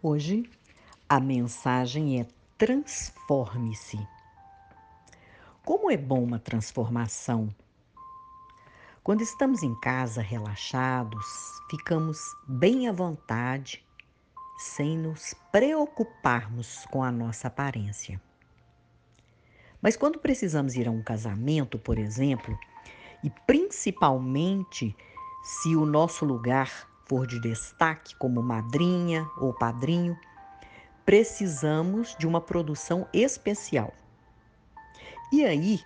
Hoje a mensagem é transforme-se. Como é bom uma transformação. Quando estamos em casa relaxados, ficamos bem à vontade, sem nos preocuparmos com a nossa aparência. Mas quando precisamos ir a um casamento, por exemplo, e principalmente se o nosso lugar for de destaque como madrinha ou padrinho, precisamos de uma produção especial. E aí,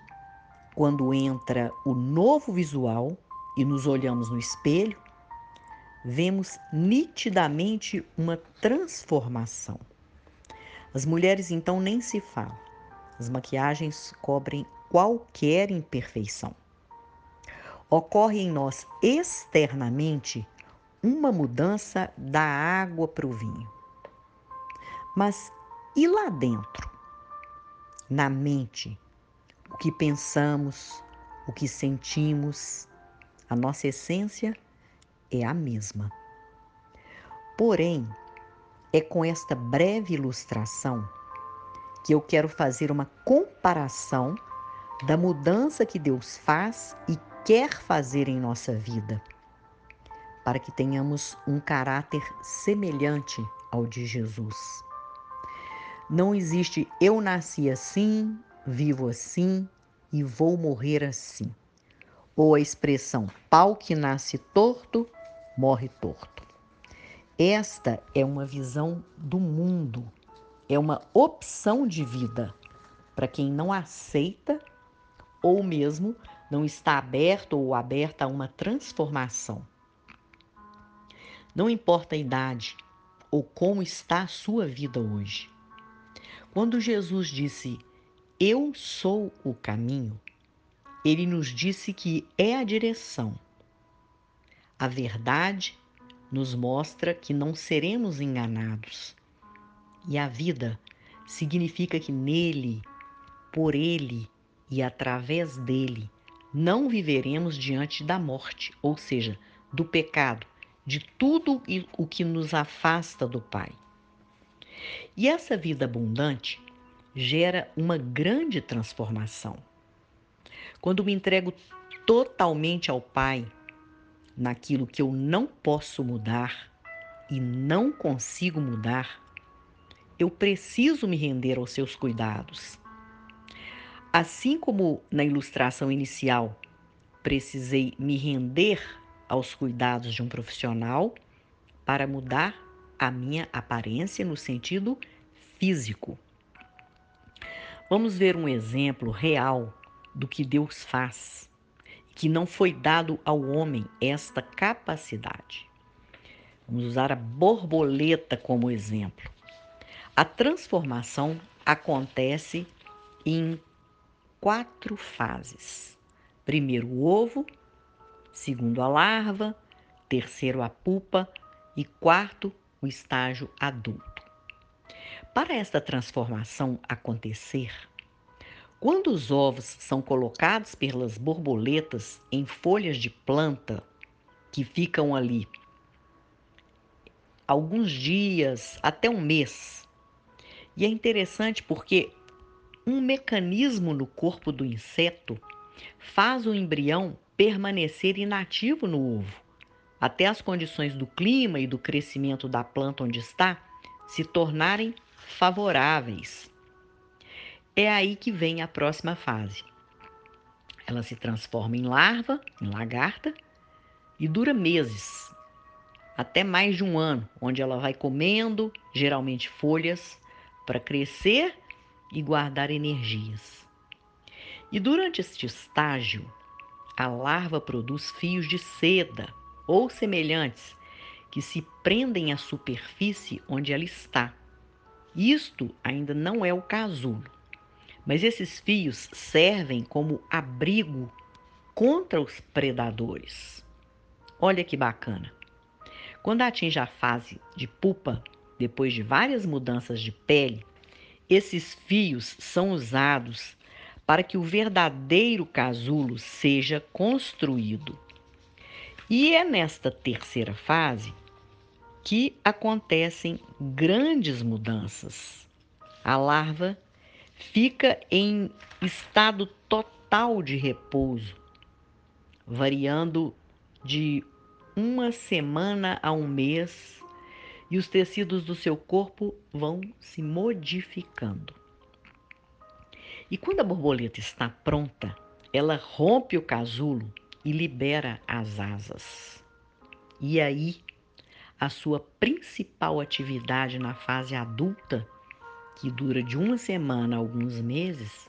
quando entra o novo visual e nos olhamos no espelho, vemos nitidamente uma transformação. As mulheres então nem se falam. As maquiagens cobrem qualquer imperfeição. Ocorre em nós externamente uma mudança da água para o vinho. Mas e lá dentro? Na mente, o que pensamos, o que sentimos, a nossa essência é a mesma. Porém, é com esta breve ilustração que eu quero fazer uma comparação da mudança que Deus faz e quer fazer em nossa vida para que tenhamos um caráter semelhante ao de Jesus. Não existe eu nasci assim, vivo assim e vou morrer assim. Ou a expressão pau que nasce torto, morre torto. Esta é uma visão do mundo, é uma opção de vida para quem não aceita ou mesmo não está aberto ou aberta a uma transformação. Não importa a idade ou como está a sua vida hoje. Quando Jesus disse, Eu sou o caminho, ele nos disse que é a direção. A verdade nos mostra que não seremos enganados. E a vida significa que nele, por ele e através dele, não viveremos diante da morte, ou seja, do pecado, de tudo o que nos afasta do Pai. E essa vida abundante gera uma grande transformação. Quando me entrego totalmente ao Pai, naquilo que eu não posso mudar e não consigo mudar, eu preciso me render aos seus cuidados. Assim como na ilustração inicial, precisei me render aos cuidados de um profissional para mudar a minha aparência no sentido físico. Vamos ver um exemplo real do que Deus faz, que não foi dado ao homem esta capacidade. Vamos usar a borboleta como exemplo. A transformação acontece em quatro fases. Primeiro, o ovo, segundo a larva, terceiro a pupa e quarto o estágio adulto. Para esta transformação acontecer, quando os ovos são colocados pelas borboletas em folhas de planta que ficam ali alguns dias até um mês, e é interessante porque um mecanismo no corpo do inseto faz o embrião permanecer inativo no ovo, até as condições do clima e do crescimento da planta onde está se tornarem favoráveis. É aí que vem a próxima fase. Ela se transforma em larva, em lagarta, e dura meses, até mais de um ano, onde ela vai comendo, geralmente folhas, para crescer e guardar energias. E durante este estágio, a larva produz fios de seda ou semelhantes que se prendem à superfície onde ela está. Isto ainda não é o casulo, mas esses fios servem como abrigo contra os predadores. Olha que bacana! Quando atinge a fase de pupa, depois de várias mudanças de pele, esses fios são usados para que o verdadeiro casulo seja construído. E é nesta terceira fase que acontecem grandes mudanças. A larva fica em estado total de repouso, variando de uma semana a um mês, e os tecidos do seu corpo vão se modificando. E quando a borboleta está pronta, ela rompe o casulo e libera as asas. E aí, a sua principal atividade na fase adulta, que dura de uma semana a alguns meses,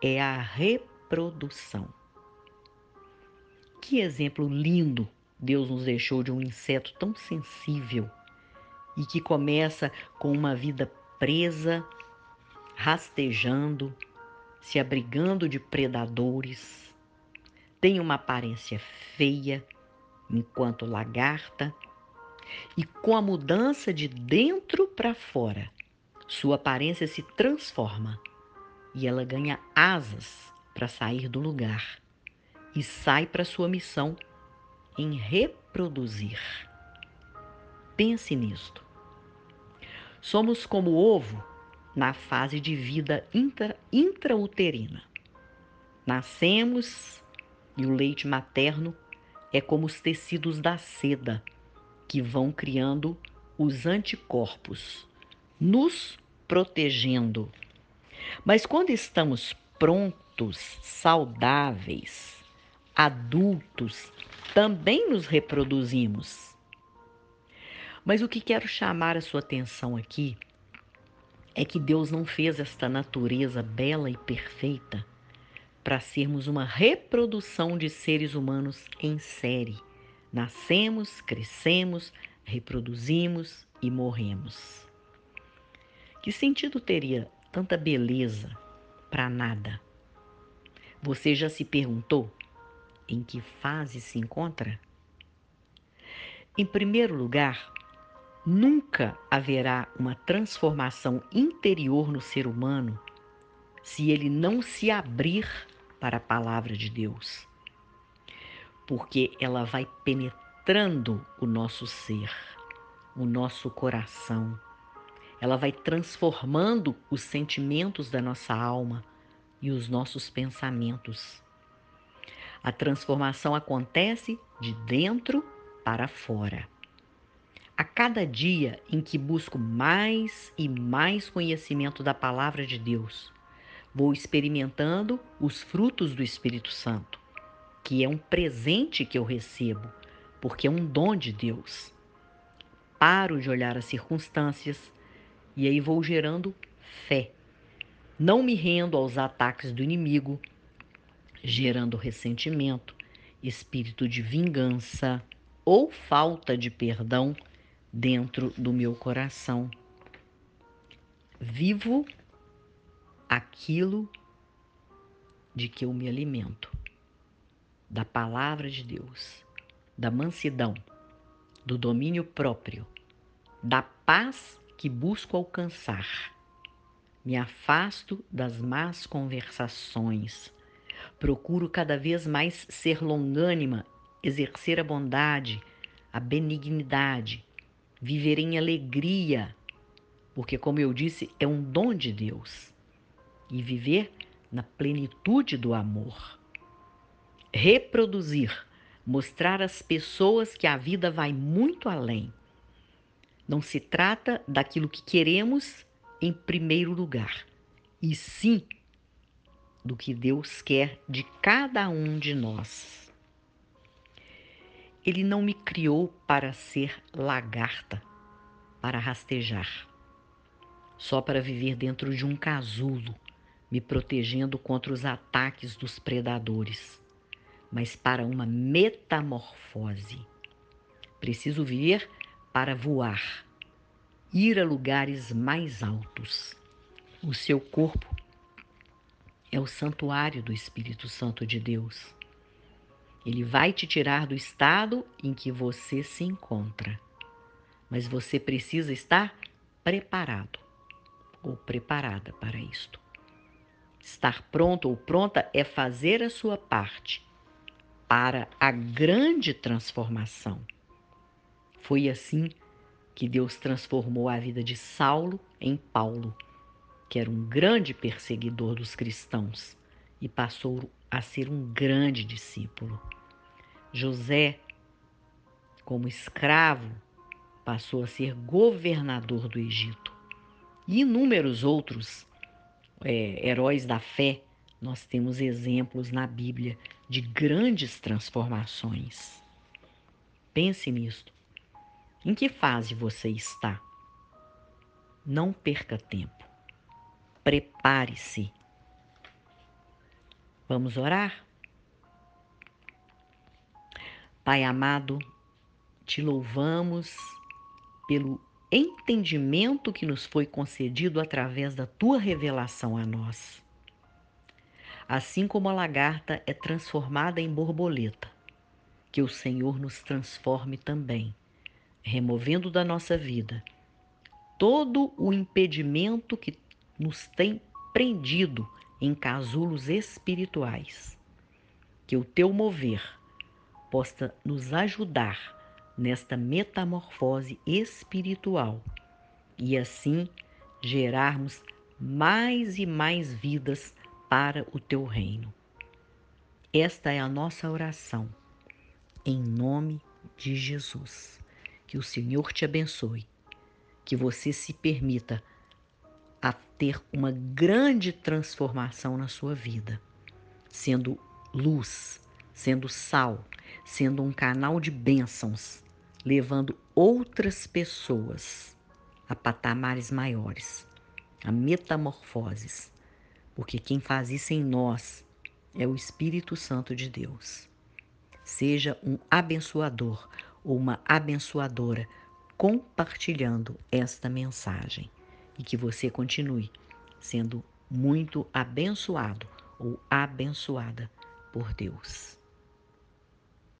é a reprodução. Que exemplo lindo Deus nos deixou de um inseto tão sensível e que começa com uma vida presa, rastejando, se abrigando de predadores, tem uma aparência feia enquanto lagarta, e com a mudança de dentro para fora, sua aparência se transforma e ela ganha asas para sair do lugar e sai para sua missão em reproduzir. Pense nisto. Somos como ovo na fase de vida intra, intrauterina. Nascemos e o leite materno é como os tecidos da seda que vão criando os anticorpos, nos protegendo. Mas quando estamos prontos, saudáveis, adultos, também nos reproduzimos. Mas o que quero chamar a sua atenção aqui é que Deus não fez esta natureza bela e perfeita para sermos uma reprodução de seres humanos em série. Nascemos, crescemos, reproduzimos e morremos. Que sentido teria tanta beleza para nada? Você já se perguntou em que fase se encontra? Em primeiro lugar, Nunca haverá uma transformação interior no ser humano se ele não se abrir para a palavra de Deus. Porque ela vai penetrando o nosso ser, o nosso coração. Ela vai transformando os sentimentos da nossa alma e os nossos pensamentos. A transformação acontece de dentro para fora. A cada dia em que busco mais e mais conhecimento da palavra de Deus, vou experimentando os frutos do Espírito Santo, que é um presente que eu recebo, porque é um dom de Deus. Paro de olhar as circunstâncias e aí vou gerando fé. Não me rendo aos ataques do inimigo, gerando ressentimento, espírito de vingança ou falta de perdão dentro do meu coração. Vivo aquilo de que eu me alimento, da palavra de Deus, da mansidão, do domínio próprio, da paz que busco alcançar. Me afasto das más conversações. Procuro cada vez mais ser longânima, exercer a bondade, a benignidade, viver em alegria, porque, como eu disse, é um dom de Deus, e viver na plenitude do amor. Reproduzir, mostrar às pessoas que a vida vai muito além. Não se trata daquilo que queremos em primeiro lugar, e sim do que Deus quer de cada um de nós. Ele não me criou para ser lagarta, para rastejar, só para viver dentro de um casulo, me protegendo contra os ataques dos predadores, mas para uma metamorfose. Preciso viver para voar, ir a lugares mais altos. O seu corpo é o santuário do Espírito Santo de Deus. Ele vai te tirar do estado em que você se encontra. Mas você precisa estar preparado ou preparada para isto. Estar pronto ou pronta é fazer a sua parte para a grande transformação. Foi assim que Deus transformou a vida de Saulo em Paulo, que era um grande perseguidor dos cristãos e passou a ser um grande discípulo. José, como escravo, passou a ser governador do Egito. E inúmeros outros é, heróis da fé, nós temos exemplos na Bíblia de grandes transformações. Pense nisto. Em que fase você está? Não perca tempo. Prepare-se. Vamos orar? Pai amado, te louvamos pelo entendimento que nos foi concedido através da tua revelação a nós. Assim como a lagarta é transformada em borboleta, que o Senhor nos transforme também removendo da nossa vida todo o impedimento que nos tem prendido em casulos espirituais. Que o teu mover possa nos ajudar nesta metamorfose espiritual e assim gerarmos mais e mais vidas para o teu reino. Esta é a nossa oração, em nome de Jesus. Que o Senhor te abençoe, que você se permita a ter uma grande transformação na sua vida, sendo luz, sendo sal, sendo um canal de bênçãos, levando outras pessoas a patamares maiores, a metamorfoses, porque quem faz isso em nós é o Espírito Santo de Deus. Seja um abençoador, ou uma abençoadora compartilhando esta mensagem e que você continue sendo muito abençoado ou abençoada por Deus.